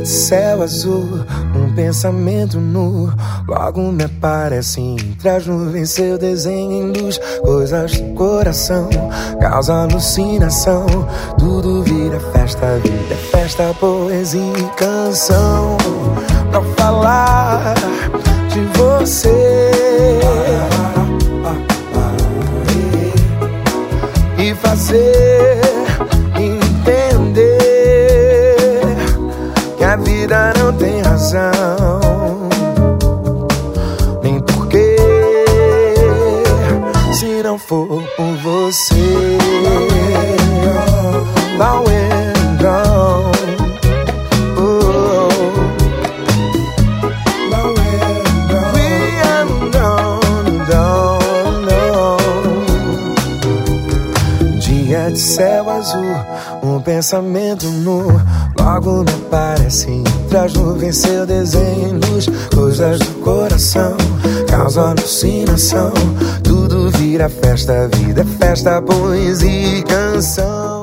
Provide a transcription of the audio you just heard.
de céu azul, um pensamento nu. Logo me aparece entre as nuvens seu desenho em luz. Coisas do coração, causa alucinação. Tudo vira festa, vida é festa, poesia e canção. Pra falar de você. E fazer a vida não tem razão, nem porquê, se não for por você. De céu azul, um pensamento nu. Logo me aparece entre as nuvens seu desenho em luz Coisas do coração, causa alucinação. Tudo vira festa, vida é festa, poesia e canção